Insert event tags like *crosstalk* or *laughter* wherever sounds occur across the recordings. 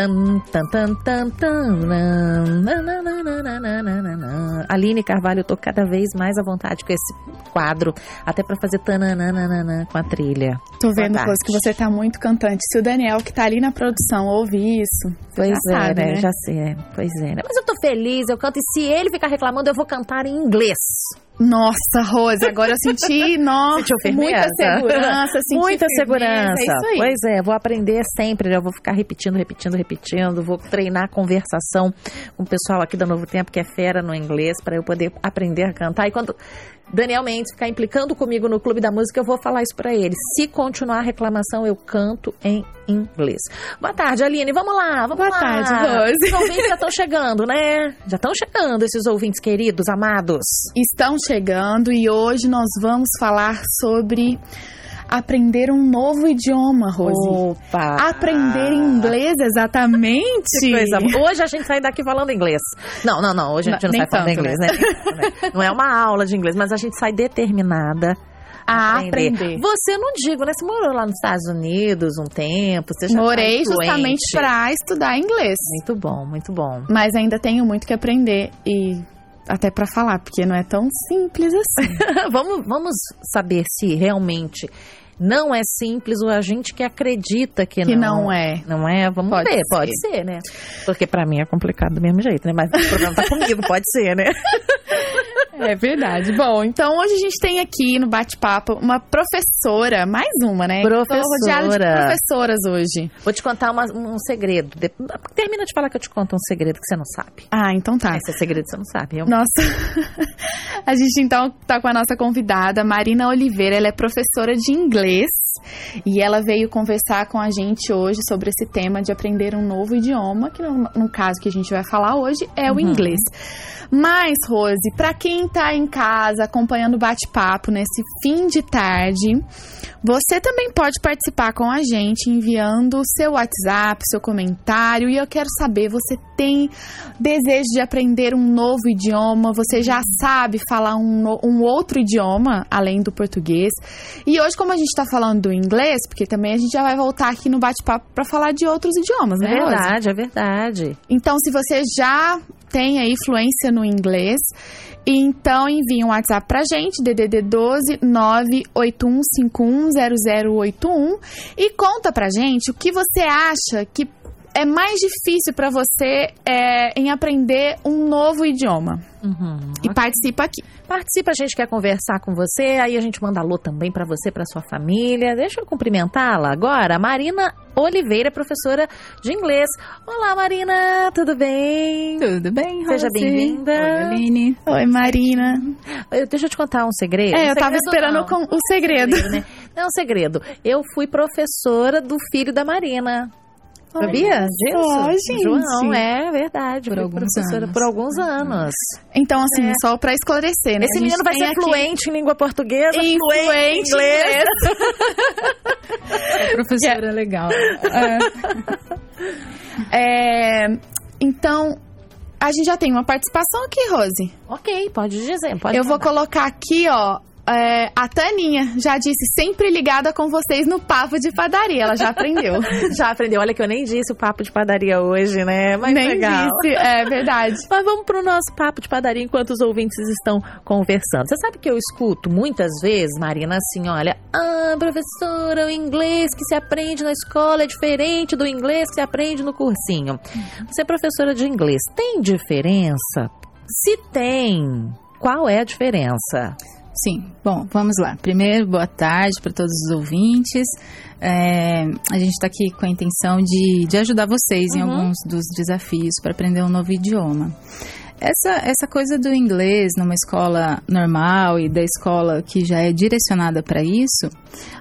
Tan, tan, tan, tan, Aline Carvalho, eu tô cada vez mais à vontade com esse quadro, até para fazer tananana com a trilha. Tô vendo, Close, que você tá muito cantante. Se o Daniel, que tá ali na produção, ouvir isso, pois já é, sabe, né? Já sei, pois é. Mas eu tô feliz, eu canto, e se ele ficar reclamando, eu vou cantar em inglês. Nossa, Rose, agora eu senti, *laughs* nossa, muita segurança, senti Muita firmeza, segurança. É. Pois é, vou aprender sempre, eu vou ficar repetindo, repetindo, repetindo, vou treinar conversação com o pessoal aqui da Novo Tempo que é fera no inglês para eu poder aprender a cantar. E quando Daniel Mendes ficar implicando comigo no Clube da Música, eu vou falar isso para ele. Se continuar a reclamação, eu canto em inglês. Boa tarde, Aline. Vamos lá, vamos Boa lá. tarde, Rose. Os ouvintes já estão chegando, né? Já estão chegando esses ouvintes queridos, amados. Estão chegando e hoje nós vamos falar sobre aprender um novo idioma, Rose. Opa! Aprender inglês, exatamente. Que coisa. Hoje a gente sai daqui falando inglês. Não, não, não. Hoje a gente não, Nem sai falando tanto, inglês, né? Não é uma aula de inglês, mas a gente sai determinada A aprender. Você não digo, né? Você morou lá nos Estados Unidos um tempo, você já tá Morei influente. justamente para estudar inglês, Muito bom, muito bom. mas ainda tenho muito que aprender e até para falar, porque não é tão simples assim. *laughs* vamos, vamos saber se realmente não é simples ou a gente que acredita que, que não é. Não é? Vamos Pode ver, ser. pode ser, né? Porque pra mim é complicado do mesmo jeito, né? Mas o problema tá comigo, pode ser, né? *laughs* É verdade. Bom, então hoje a gente tem aqui no bate-papo uma professora, mais uma, né? Professora. Rodeada de professoras hoje. Vou te contar uma- um segredo. Termina de falar que eu te conto um segredo que você não sabe. Ah, então tá. Esse é segredo que você não sabe. Eu... Nossa. *laughs* a gente então tá com a nossa convidada, Marina Oliveira. Ela é professora de inglês e ela veio conversar com a gente hoje sobre esse tema de aprender um novo idioma, que no, no caso que a gente vai falar hoje é o Uhum. inglês. Mas, Rose, pra quem tá em casa acompanhando o bate-papo nesse fim de tarde, você também pode participar com a gente enviando o seu WhatsApp, seu comentário. E eu quero saber, você tem desejo de aprender um novo idioma? Você já sabe falar um, um outro idioma além do português? E hoje, como a gente está falando do inglês, porque também a gente já vai voltar aqui no bate-papo para falar de outros idiomas, É né? Rose? verdade, é verdade. Então, se você já tem aí fluência no inglês, então envie um WhatsApp pra gente, DDD 12 981510081 e conta pra gente o que você acha que é mais difícil pra você é, em aprender um novo idioma. Uhum. E participa aqui. Participa, a gente quer conversar com você, aí a gente manda alô também pra você, pra sua família. Deixa eu cumprimentá-la agora. Marina Oliveira, professora de inglês. Olá, Marina, tudo bem? Tudo bem, Seja Rose? bem-vinda. Oi, Aline. Oi, Marina. Eu- deixa eu te contar um segredo. É, Um eu tava segredo esperando não. com o segredo. né? Não é um segredo. Eu fui professora do filho da Marina. Sabia disso? só, gente. João, é verdade. Por alguns professora anos. por alguns anos. Então, assim, É. só pra esclarecer, né? Esse menino vai ser aqui- fluente em língua portuguesa, E fluente em fluente em inglês. *laughs* Professora legal. É, então, a gente já tem uma participação aqui, Rose. Ok, pode dizer. Pode Eu vou mandar. colocar aqui, ó. É, a Taninha já disse, sempre ligada com vocês no papo de padaria. Ela já aprendeu. *laughs* Já aprendeu. Olha que eu nem disse o papo de padaria hoje, né? Mas Nem legal. disse, é verdade. Mas vamos pro nosso papo de padaria enquanto os ouvintes estão conversando. Você sabe que eu escuto muitas vezes, Marina, assim, olha, ah, professora, o inglês que se aprende na escola é diferente do inglês que se aprende no cursinho. Você é professora de inglês, tem diferença? Se tem, qual é a diferença? Sim, bom, vamos lá. Primeiro, boa tarde para todos os ouvintes. É, a gente está aqui com a intenção de, de ajudar vocês em Uhum. alguns dos desafios para aprender um novo idioma. Essa, essa coisa do inglês numa escola normal e da escola que já é direcionada para isso,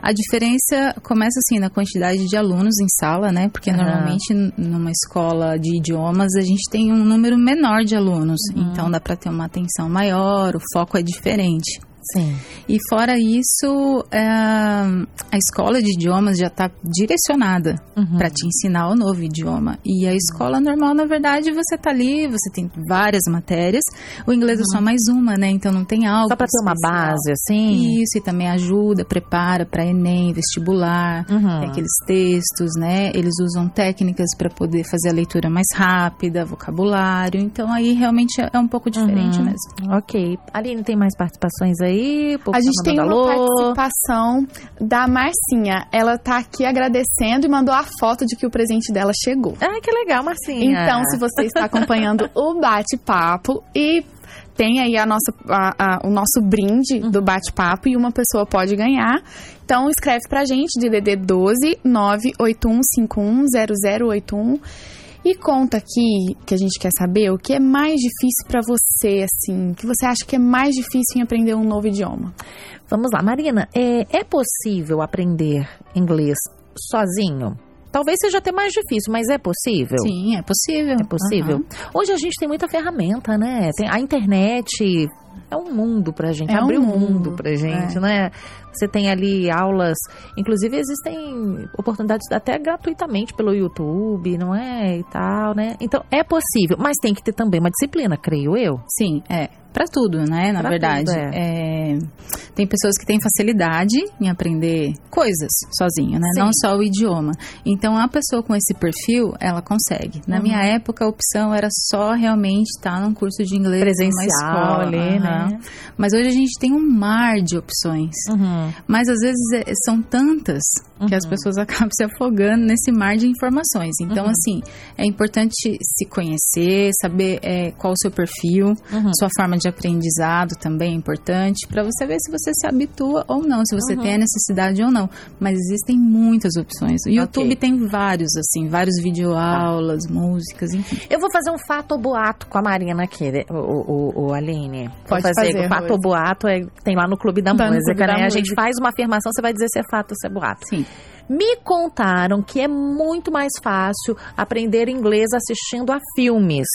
a diferença começa assim na quantidade de alunos em sala, né? Porque Aham. normalmente numa escola de idiomas a gente tem um número menor de alunos, Uhum. então dá para ter uma atenção maior, o foco é diferente. Sim. E fora isso, é, a escola de idiomas já está direcionada Uhum. para te ensinar o novo idioma. E a escola normal, na verdade, você tá ali, você tem várias matérias. O inglês é só mais uma, né? Então não tem algo Só pra ter uma base, assim. Isso, e também ajuda, prepara para Enem, vestibular, Uhum. tem aqueles textos, né? Eles usam técnicas para poder fazer a leitura mais rápida, vocabulário. Então aí realmente é um pouco diferente Uhum. mesmo. Ok. Aline, tem mais participações aí? Povo A gente tem uma alô. participação da Marcinha. Ela tá aqui agradecendo e mandou a foto de que o presente dela chegou. Ah, que legal, Marcinha. Então, se você está acompanhando o bate-papo e tem aí a nossa, a- a- o nosso brinde do bate-papo e uma pessoa pode ganhar. Então, escreve pra gente, DDD 12 981510081 e conta aqui, que a gente quer saber, o que é mais difícil pra você, assim, que você acha que é mais difícil em aprender um novo idioma. Vamos lá, Marina. É, é possível aprender inglês sozinho? Talvez seja até mais difícil, mas é possível? Sim, é possível. É possível. Aham. Hoje a gente tem muita ferramenta, né? Tem a internet é um mundo pra gente, É abriu um mundo, mundo pra gente, né? Você tem ali aulas, inclusive existem oportunidades até gratuitamente pelo YouTube, não é? E tal, né? Então é possível, mas tem que ter também uma disciplina, creio eu. Sim, é. Pra tudo, né? Na Pra verdade. tudo, É, Tem pessoas que têm facilidade em aprender coisas sozinho, né? Sim. Não só o idioma. Então, a pessoa com esse perfil, ela consegue. Na Uhum. minha época, a opção era só realmente estar num curso de inglês Presencial escola. ali, né? Mas hoje a gente tem um mar de opções. Uhum. Mas às vezes é- são tantas que as pessoas acabam *laughs* se afogando nesse mar de informações. Então, Uhum. assim, é importante se conhecer, saber é, qual o seu perfil, Uhum. sua forma de aprendizado também é importante, para você ver se você se habitua ou não, se você Uhum. tem a necessidade ou não. Mas existem muitas opções. O YouTube Ok. tem vários, assim, vários videoaulas, músicas, enfim. Eu vou fazer um fato ou boato com a Marina aqui, né? o, o, o Aline. Vou Pode fazer. fazer, o fato Rose. ou boato é, tem lá no Clube da Tá Música, Clube da né? A gente faz uma afirmação, você vai dizer se é fato ou se é boato. Sim. Me contaram que é muito mais fácil aprender inglês assistindo a filmes.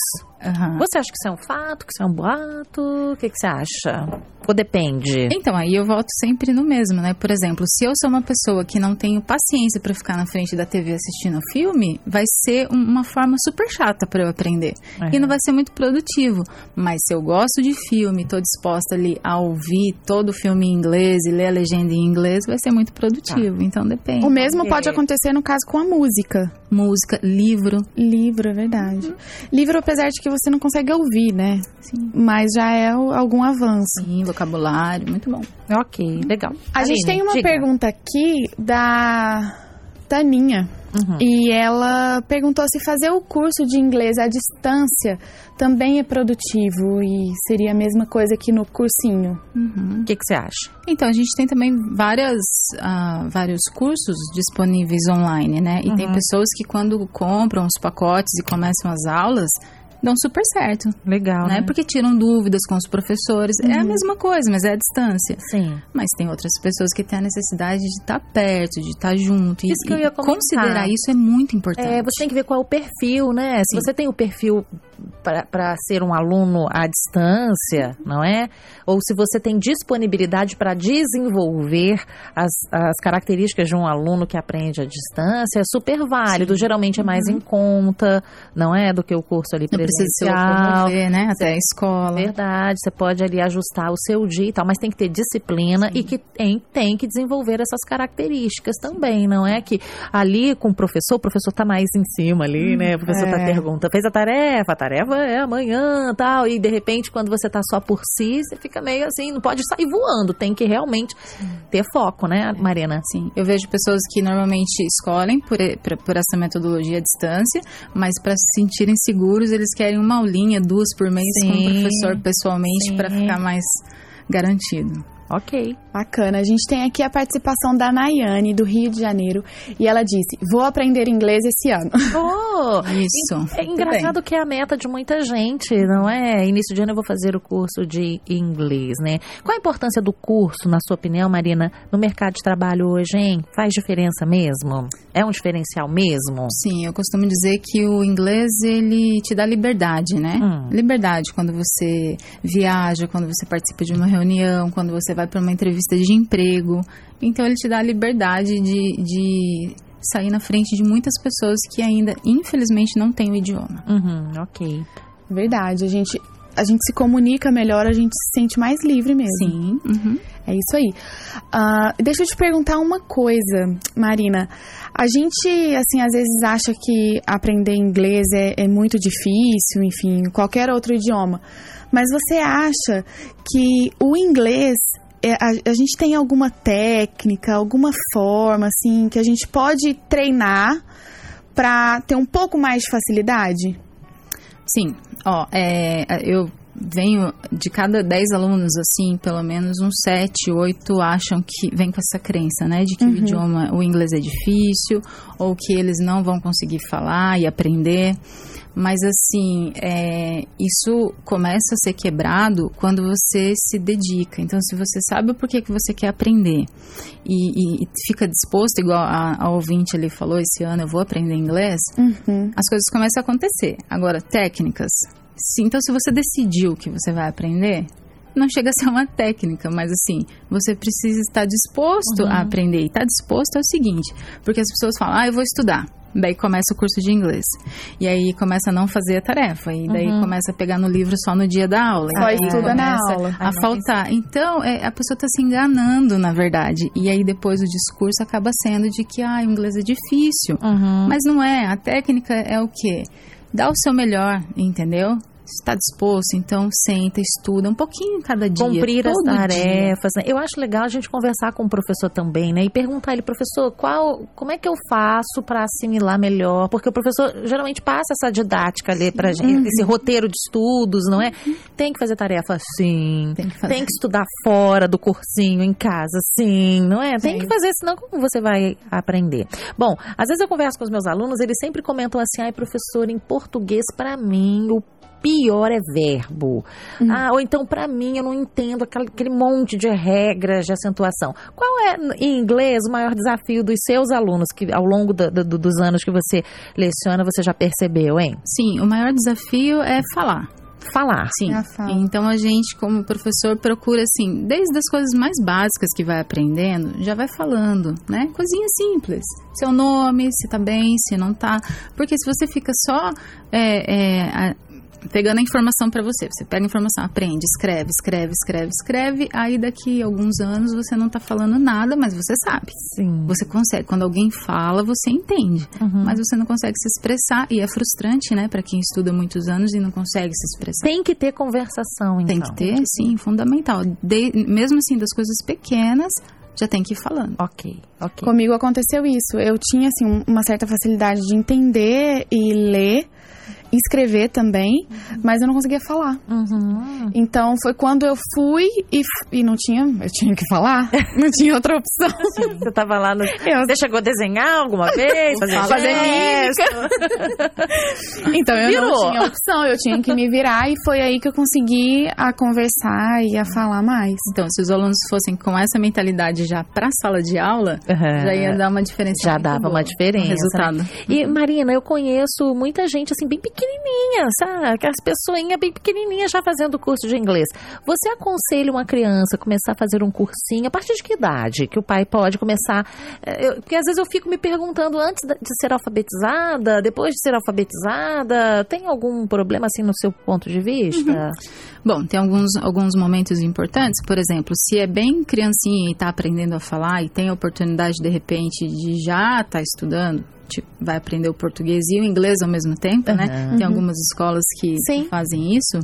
Aham. Você acha que isso é um fato, que isso é um boato? O que, que você acha? Ou depende? Então, aí eu volto sempre no mesmo, né? Por exemplo, se eu sou uma pessoa que não tenho paciência pra ficar na frente da TV assistindo filme, vai ser um- uma forma super chata pra eu aprender. É. E não vai ser muito produtivo. Mas se eu gosto de filme, tô disposta ali a ouvir todo o filme em inglês e ler a legenda em inglês, vai ser muito produtivo. Então depende. O mesmo Ok. pode acontecer no caso com a música. Música, livro. Livro, é verdade. Livro, apesar de que você não consegue ouvir, né? Sim. Mas já é algum avanço. Sim, vocabulário, muito bom. Ok, legal. A gente Aline, tem uma diga. pergunta aqui da Taninha. Uhum. E ela perguntou se fazer o curso de inglês à distância também é produtivo e seria a mesma coisa que no cursinho. Uhum. O que, que você acha? Então, a gente tem também várias, ah, vários cursos disponíveis online, né? E tem Uhum. pessoas que quando compram os pacotes e começam as aulas, dão super certo, Legal, né? né? Porque tiram dúvidas com os professores. É a mesma coisa, mas é a distância. Sim. Mas tem outras pessoas que têm a necessidade de estar perto, de estar junto. E- Isso que eu e ia comentar. considerar isso é muito importante. É, você tem que ver qual é o perfil, né? Se Sim. você tem o perfil para ser um aluno à distância, não é? Ou se você tem disponibilidade para desenvolver as, as características de um aluno que aprende à distância, é super válido. Geralmente é mais em conta, não é? Do que o curso ali Não precisa se presencial. né? Até a escola. Verdade, você pode ali ajustar o seu dia e tal, mas tem que ter disciplina e que tem, tem que desenvolver essas características também, não é que ali com o professor, o professor tá mais em cima ali, né? O professor tá é. perguntando, fez a tarefa, a tarefa é amanhã, tal, e de repente quando você tá só por si, você fica meio assim, não pode sair voando, tem que realmente ter foco, né, Marina? Sim, eu vejo pessoas que normalmente escolhem por, por, por essa metodologia à distância, mas para se sentirem seguros, eles querem uma aulinha, duas por mês com o Sim, professor pessoalmente sim. para ficar mais garantido. Ok. Bacana. A gente tem aqui a participação da Nayane, do Rio de Janeiro, e ela disse: Vou aprender inglês esse ano. *laughs* Oh, Isso. É muito engraçado que é a meta de muita gente, não é? Início de ano eu vou fazer o curso de inglês, né? Qual a importância do curso, na sua opinião, Marina, no mercado de trabalho hoje, hein? Faz diferença mesmo? É um diferencial mesmo? Sim, eu costumo dizer que o inglês ele te dá liberdade, né? Hum. Liberdade quando você viaja, quando você participa de uma reunião, quando você você vai para uma entrevista de emprego. Então ele te dá a liberdade de, de sair na frente de muitas pessoas que ainda, infelizmente, não têm o idioma. Uhum, ok. Verdade, a gente, a gente se comunica melhor, a gente se sente mais livre mesmo. Sim. Uhum. É isso aí. Uh, deixa eu te perguntar uma coisa, Marina. A gente, assim, às vezes acha que aprender inglês é, é muito difícil, enfim, qualquer outro idioma. Mas você acha que o inglês é, a, a, gente tem alguma técnica, alguma forma, assim, que a gente pode treinar para ter um pouco mais de facilidade? Sim. Ó, é, eu venho de cada 10 alunos, assim, pelo menos uns 7, 8 acham que vem com essa crença, né? De que uhum. o idioma, o inglês é difícil, ou que eles não vão conseguir falar e aprender. Mas assim, é, isso começa a ser quebrado quando você se dedica. Então, se você sabe o porquê que você quer aprender e, e, e fica disposto, igual a, a, ouvinte ali falou, esse ano eu vou aprender inglês, uhum. as coisas começam a acontecer. Agora, técnicas. Sim, então, se você decidiu que você vai aprender, não chega a ser uma técnica, mas assim, você precisa estar disposto uhum. a aprender. E estar tá disposto é o seguinte, porque as pessoas falam, ah, eu vou estudar. Daí começa o curso de inglês. E aí começa a não fazer a tarefa. E daí uhum. começa a pegar no livro só no dia da aula. Só estuda na aula. A faltar. Então, é, a pessoa está se enganando, na verdade. E aí depois o discurso acaba sendo de que, ah, o inglês é difícil. Uhum. Mas não é. A técnica é o quê? Dá o seu melhor, entendeu? Está disposto, então senta, estuda um pouquinho cada dia. Cumprir as tarefas. Né? Eu acho legal a gente conversar com o professor também, né? E perguntar ele, professor, qual, como é que eu faço para assimilar melhor? Porque o professor geralmente passa essa didática ali para gente, uhum. esse roteiro de estudos, não é? Uhum. Tem que fazer tarefa sim. Tem que, fazer. Tem que estudar fora do cursinho, em casa, sim, não é? Tem que fazer, senão como você vai aprender? Bom, às vezes eu converso com os meus alunos, eles sempre comentam assim, ai, professor, em português, para mim, o pior é verbo. Hum. Ah, ou então, para mim, eu não entendo aquele, aquele, monte de regras de acentuação. Qual é, em inglês, o maior desafio dos seus alunos, que ao longo do, do, dos anos que você leciona, você já percebeu, hein? Sim, o maior desafio é falar falar. Sim. Então a gente, como professor, procura assim, desde as coisas mais básicas que vai aprendendo, já vai falando, né? Coisinha simples. Seu nome, se tá bem, se não tá. Porque se você fica só é, é, pegando a informação para você. Você pega a informação, aprende, escreve, escreve, escreve, escreve. Aí daqui a alguns anos você não tá falando nada, mas você sabe. Sim. Você consegue. Quando alguém fala, você entende. Uhum. Mas você não consegue se expressar. E é frustrante, né, para quem estuda muitos anos e não consegue se expressar. Tem que ter conversação, então. Tem que ter, sim, fundamental. De, mesmo assim, das coisas pequenas já tem que ir falando. Ok, ok. Comigo aconteceu isso. Eu tinha, assim, uma certa facilidade de entender e ler escrever também, uhum. mas eu não conseguia falar. Uhum. Então foi quando eu fui e, e não tinha, eu tinha que falar, *laughs* não tinha outra opção. Você tava lá no. Eu... Você chegou a desenhar alguma vez? Fazer, fazer mímica. *laughs* então eu Virou. não tinha opção, eu tinha que me virar e foi aí que eu consegui a conversar e a falar mais. Então, se os alunos fossem com essa mentalidade já para a sala de aula, uhum. já ia dar uma diferença. Já dava boa, uma diferença. resultado. Né? E Marina, eu conheço muita gente assim bem pequena pequenininha, sabe? Aquelas pessoinhas bem pequenininhas já fazendo curso de inglês. Você aconselha uma criança a começar a fazer um cursinho a partir de que idade que o pai pode começar? Eh, eu, porque às vezes eu fico me perguntando antes de ser alfabetizada, depois de ser alfabetizada, tem algum problema assim no seu ponto de vista? Uhum. Bom, tem alguns, alguns momentos importantes. Por exemplo, se é bem criancinha e está aprendendo a falar e tem a oportunidade de repente de já estar tá estudando, tipo, vai aprender o português e o inglês ao mesmo tempo, uhum. né? Tem algumas escolas que Sim. fazem isso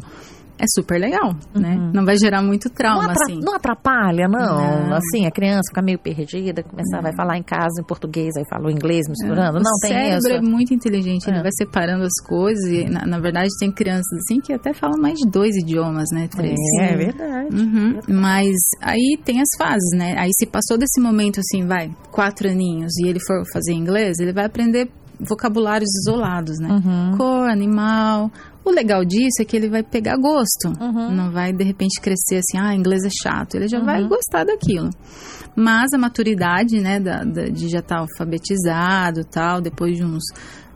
é super legal, né? uhum. né? Não vai gerar muito trauma, não assim. Não atrapalha, não. não. Assim, a criança fica meio perdida, começar, não. vai falar em casa em português, aí fala o inglês misturando. É. Não, o tem cérebro isso. é muito inteligente, é. ele vai separando as coisas e, na, na, verdade, tem crianças, assim, que até falam mais de dois idiomas, né? Três. É, é verdade. Uhum. Mas aí tem as fases, né? Aí se passou desse momento, assim, vai, quatro aninhos, e ele for fazer inglês, ele vai aprender vocabulários isolados, né? Uhum. Cor, animal, o legal disso é que ele vai pegar gosto. Uhum. Não vai, de repente, crescer assim, ah, inglês é chato. Ele já uhum. vai gostar daquilo. Mas a maturidade, né, da, da, de já estar tá alfabetizado tal, depois de uns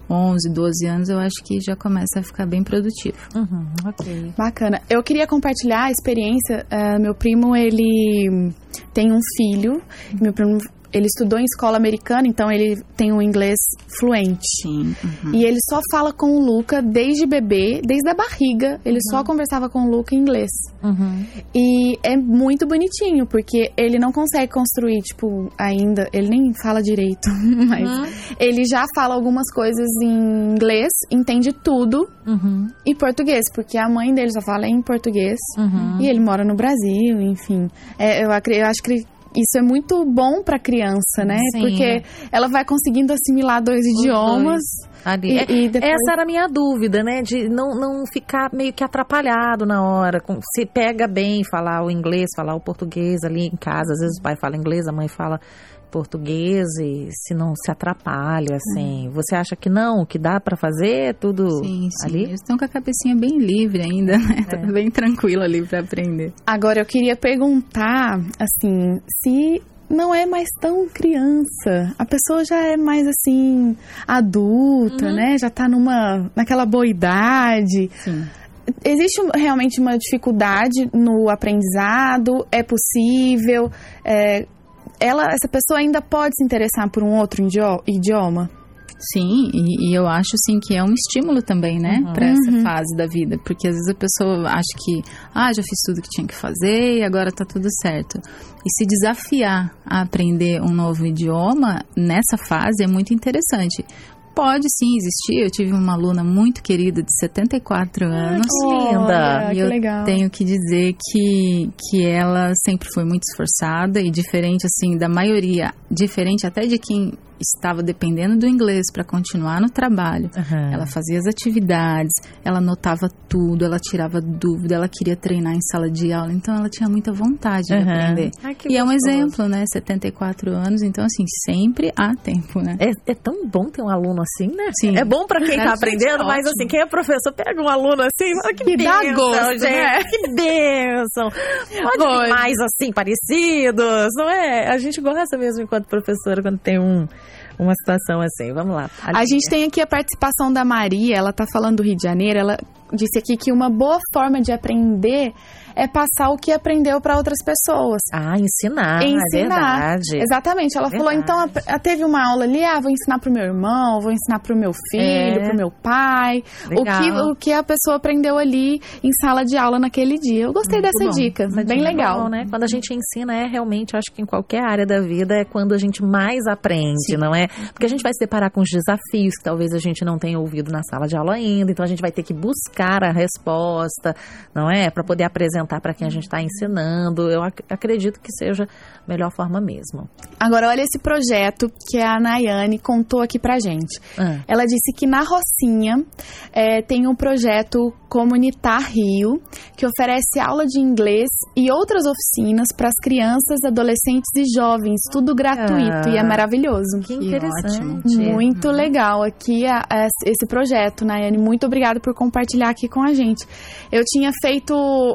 11, 12 anos, eu acho que já começa a ficar bem produtivo. Uhum, ok. Bacana. Eu queria compartilhar a experiência. eh, meu primo, ele tem um filho. Meu primo, ele estudou em escola americana, então ele tem um inglês fluente. Sim. uhum. E ele só fala com o Luca desde bebê, desde a barriga. Ele só conversava com o Luca em inglês. Uhum. E é muito bonitinho, porque ele não consegue construir, tipo, ainda. Ele nem fala direito, *laughs* mas ele já fala algumas coisas em inglês, entende tudo Uhum. em português, porque a mãe dele só fala em português. Uhum. E ele mora no Brasil, enfim. É, eu, eu acho que isso é muito bom pra criança, né? Sim. Porque ela vai conseguindo assimilar dois idiomas. Ali. E- É, e depois- Essa era a minha dúvida, né? De não, não ficar meio que atrapalhado na hora. com- Se pega bem falar o inglês, falar o português ali em casa. Às vezes o pai fala inglês, a mãe fala português e se não se atrapalha, assim. Você acha que não? Que dá pra fazer tudo Sim, sim. ali? Eles estão com a cabecinha bem livre ainda, né? *laughs* Tá bem tranquilo ali pra aprender. Agora eu queria perguntar, assim, se não é mais tão criança, a pessoa já é mais assim adulta, né? Já tá numa naquela boa idade. Sim. Existe realmente uma dificuldade no aprendizado? É possível? É, ela, essa pessoa ainda pode se interessar por um outro idio- idioma? Sim, e, e eu acho sim que é um estímulo também, né, Uhum. Pra essa Uhum. fase da vida, porque às vezes a pessoa acha que, ah, já fiz tudo que tinha que fazer e agora tá tudo certo. E se desafiar a aprender um novo idioma nessa fase é muito interessante. Pode sim existir. Eu tive uma aluna muito querida de 74 anos. linda. Olha, E que eu legal. tenho que dizer que, que ela sempre foi muito esforçada e diferente assim da maioria, diferente até de quem estava dependendo do inglês para continuar no trabalho. Aham. Ela fazia as atividades, ela anotava tudo, ela tirava dúvida, ela queria treinar em sala de aula, então ela tinha muita vontade de Aham. aprender. Ai, que E é um gostoso. exemplo, né? 74 anos, então assim, sempre há tempo, né? É, é tão bom ter um aluno assim, né? Sim. É bom pra quem tá Gente, aprendendo, mas ótimo. assim, quem é professor pega um aluno assim, fala, que, Que dá bênção, gosto, gente. né? Que bênção. Pode Pode. ter mais assim, parecidos, não é? A gente gosta mesmo enquanto professora quando tem um, uma situação assim. Vamos lá. A gente tem aqui a participação da Maria, ela tá falando do Rio de Janeiro, ela disse aqui que uma boa forma de aprender é passar o que aprendeu para outras pessoas. Ah, ensinar, é ensinar. verdade. Exatamente. Ela falou, então, teve uma aula ali, ah, vou ensinar pro meu irmão, vou ensinar pro meu filho, É. pro meu pai. O que, o que a pessoa aprendeu ali em sala de aula naquele dia. Eu gostei Muito dessa bom. dica, Essa bem dica é legal. bom, né? Quando a gente ensina, é realmente, acho que em qualquer área da vida é quando a gente mais aprende, não é? Porque a gente vai se deparar com os desafios que talvez a gente não tenha ouvido na sala de aula ainda, então a gente vai ter que buscar a resposta, não é? Para poder apresentar para quem a gente está ensinando. Eu ac- acredito que seja a melhor forma mesmo. Agora, olha esse projeto que a Nayane contou aqui pra gente. Ah, Ela disse que na Rocinha é, tem um projeto Comunitar Rio, que oferece aula de inglês e outras oficinas para as crianças, adolescentes e jovens, tudo gratuito e é maravilhoso. que interessante. Muito legal aqui a- a- esse projeto, Nayane. Muito obrigada por compartilhar aqui com a gente. Eu tinha feito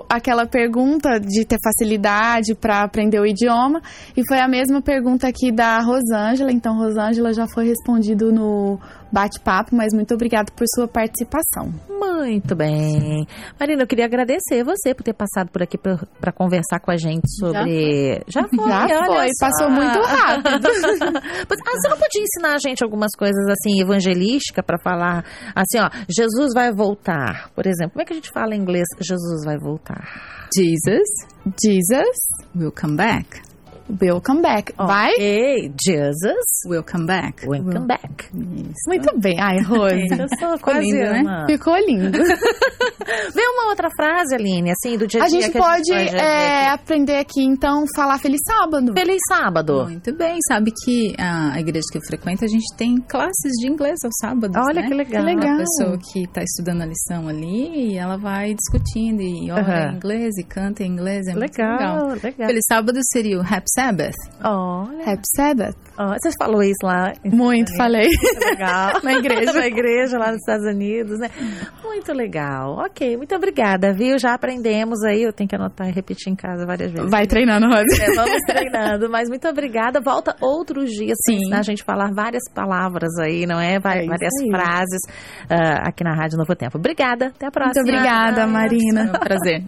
aquela pergunta de ter facilidade para aprender o idioma e foi a mesma pergunta aqui da Rosângela. Então, Rosângela já foi respondido no bate-papo, mas muito obrigada por sua participação. Muito bem. Marina, eu queria agradecer você por ter passado por aqui para conversar com a gente sobre. Já foi, Já olha foi, só. passou muito rápido. *laughs* Mas, ah, você não podia ensinar a gente algumas coisas assim, evangelística, para falar assim, ó, Jesus vai voltar. Por exemplo, como é que a gente fala em inglês? Jesus vai voltar. Jesus Jesus, will come back. Will come back. Vai? Ok, Jesus Will come back. will come back. Isso. Muito bem. Ai, Rose. Sou quase lindo, né? uma- Ficou lindo. *laughs* Vê uma outra frase, Aline, assim, do dia a A dia gente que pode a gente é, aprender aqui, então, falar Feliz Sábado. Feliz sábado. Muito bem, sabe que a a igreja que eu frequento, a gente tem classes de inglês aos sábados, Olha né? que legal. Que legal. A pessoa que está estudando a lição ali, e ela vai discutindo e ora Aham. em inglês e canta em inglês, é muito legal. Legal, legal. Feliz sábado seria o Happy Sabbath. Olha. Happy Sabbath. Oh, você falou isso lá? Muito, falei. Muito legal. *laughs* Na igreja. *laughs* Na igreja lá nos Estados Unidos, né? Muito legal. Ok, muito obrigada, viu? Já aprendemos aí, eu tenho que anotar e repetir em casa várias vezes. Vai treinando, Rose. É, vamos treinando, mas muito obrigada. Volta outros dias para ensinar a gente falar várias palavras aí, não é? Vai, É várias aí. frases ah, aqui na Rádio Novo Tempo. Obrigada, até a próxima. Muito obrigada, Marina. É um prazer. *laughs*